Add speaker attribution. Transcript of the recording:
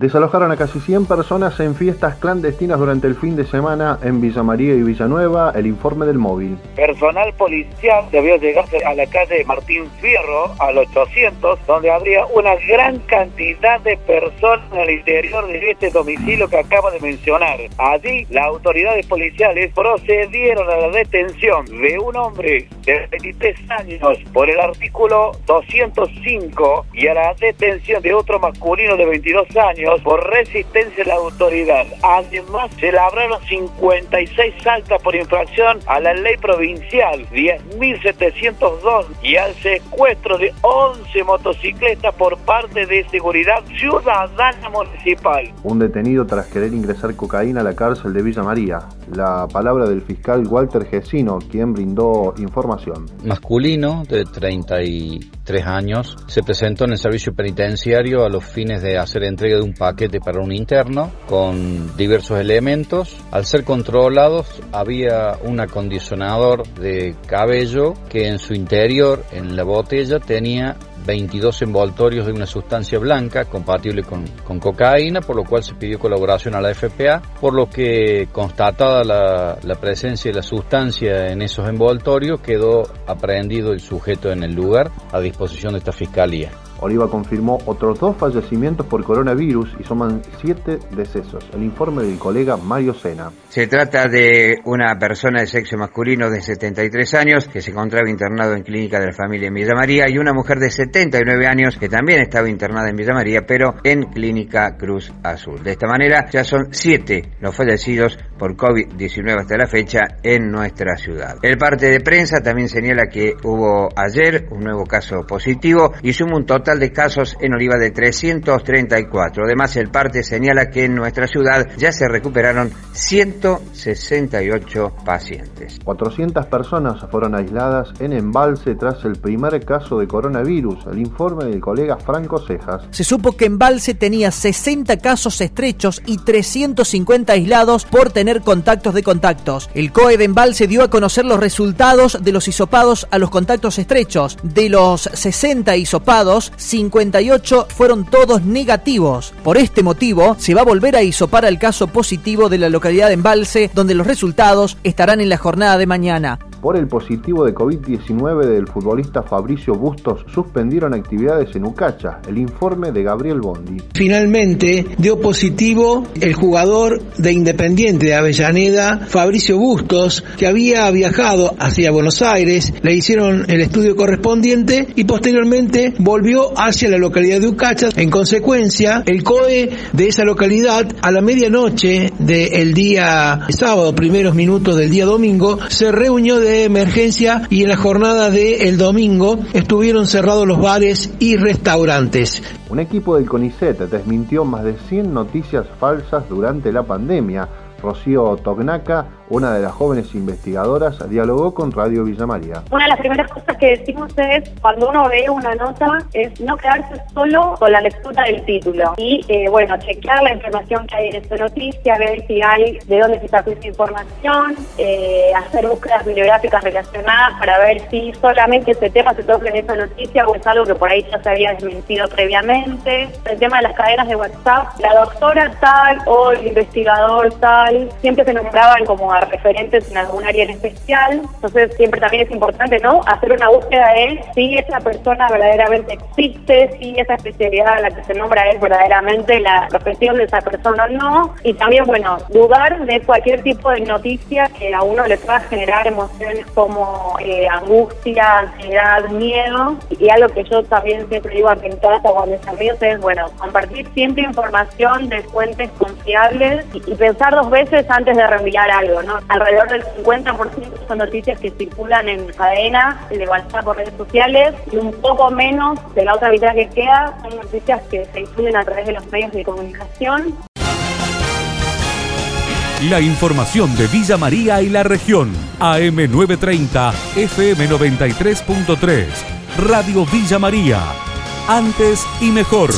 Speaker 1: Desalojaron a casi 100 personas en fiestas clandestinas durante el fin de semana en Villa María y Villanueva, el informe del móvil.
Speaker 2: Personal policial debió llegar a la calle Martín Fierro, al 800, donde habría una gran cantidad de personas el interior de este domicilio que acabo de mencionar. Allí, las autoridades policiales procedieron a la detención de un hombre de 23 años por el artículo 205 y a la detención de otro masculino de 22 años por resistencia de la autoridad. Además, se labraron 56 altas por infracción a la ley provincial 10.702 y al secuestro de 11 motocicletas por parte de Seguridad Ciudadana Municipal.
Speaker 1: Un detenido tras querer ingresar cocaína a la cárcel de Villa María. La palabra del fiscal Walter Gesino, quien brindó información.
Speaker 3: Masculino de 33 años se presentó en el servicio penitenciario a los fines de hacer entrega de un paquete para un interno con diversos elementos. Al ser controlados había un acondicionador de cabello que en su interior, en la botella, tenía 22 envoltorios de una sustancia blanca compatible con, con, cocaína, por lo cual se pidió colaboración a la FPA, por lo que constatada la, la presencia de la sustancia en esos envoltorios, quedó aprehendido el sujeto en el lugar a disposición de esta fiscalía.
Speaker 1: Oliva confirmó otros dos fallecimientos por coronavirus y suman siete decesos. El informe del colega Mario Sena.
Speaker 4: Se trata de una persona de sexo masculino de 73 años que se encontraba internado en clínica de la familia en Villa María y una mujer de 79 años que también estaba internada en Villa María pero en clínica Cruz Azul. De esta manera ya son siete los fallecidos por COVID-19 hasta la fecha en nuestra ciudad. El parte de prensa también señala que hubo ayer un nuevo caso positivo y suma un total de casos en Oliva de 334. Además, el parte señala que en nuestra ciudad ya se recuperaron 168 pacientes.
Speaker 1: 400 personas fueron aisladas en Embalse tras el primer caso de coronavirus. El informe del colega Franco Cejas.
Speaker 5: Se supo que Embalse tenía 60 casos estrechos y 350 aislados por tener contactos de contactos. El COE de Embalse dio a conocer los resultados de los hisopados a los contactos estrechos. De los 60 hisopados, 58 fueron todos negativos. Por este motivo, se va a volver a hisopar al caso positivo de la localidad de Embalse, donde los resultados estarán en la jornada de mañana
Speaker 1: por el positivo de COVID-19 del futbolista Fabricio Bustos suspendieron actividades en Ucacha. El informe de Gabriel Bondi.
Speaker 6: Finalmente dio positivo el jugador de Independiente de Avellaneda, Fabricio Bustos, que había viajado hacia Buenos Aires, le hicieron el estudio correspondiente y posteriormente volvió hacia la localidad de Ucacha. En consecuencia, el COE de esa localidad a la medianoche del día sábado, primeros minutos del día domingo, se reunió de emergencia y en la jornada del el domingo estuvieron cerrados los bares y restaurantes.
Speaker 1: Un equipo del CONICET desmintió más de 100 noticias falsas durante la pandemia. Rocío Tognaca una de las jóvenes investigadoras dialogó con Radio Villa María.
Speaker 7: Una de las primeras cosas que decimos es, cuando uno ve una nota, es no quedarse solo con la lectura del título y, eh, bueno, chequear la información que hay en esa noticia, ver si hay de dónde se sacó esa información, eh, hacer búsquedas bibliográficas relacionadas para ver si solamente ese tema se toca en esa noticia o es algo que por ahí ya se había desmentido previamente. El tema de las cadenas de WhatsApp, la doctora tal o el investigador tal, siempre se nombraban como referentes en algún área en especial. Entonces siempre también es importante, ¿no? Hacer una búsqueda de si esa persona verdaderamente existe, si esa especialidad a la que se nombra es verdaderamente la profesión de esa persona o no. Y también, bueno, dudar de cualquier tipo de noticia que a uno le pueda generar emociones como eh, angustia, ansiedad, miedo. Y algo que yo también siempre digo a quien trata con mis amigos es, bueno, compartir siempre información de fuentes confiables y, y pensar dos veces antes de reenviar algo, ¿no? Alrededor del 50% son noticias que circulan en cadena, de WhatsApp por redes sociales, y un poco menos de la otra mitad que queda son noticias que se difunden a través de los medios de comunicación.
Speaker 8: La información de Villa María y la región. AM930, FM93.3. Radio Villa María. Antes y mejor.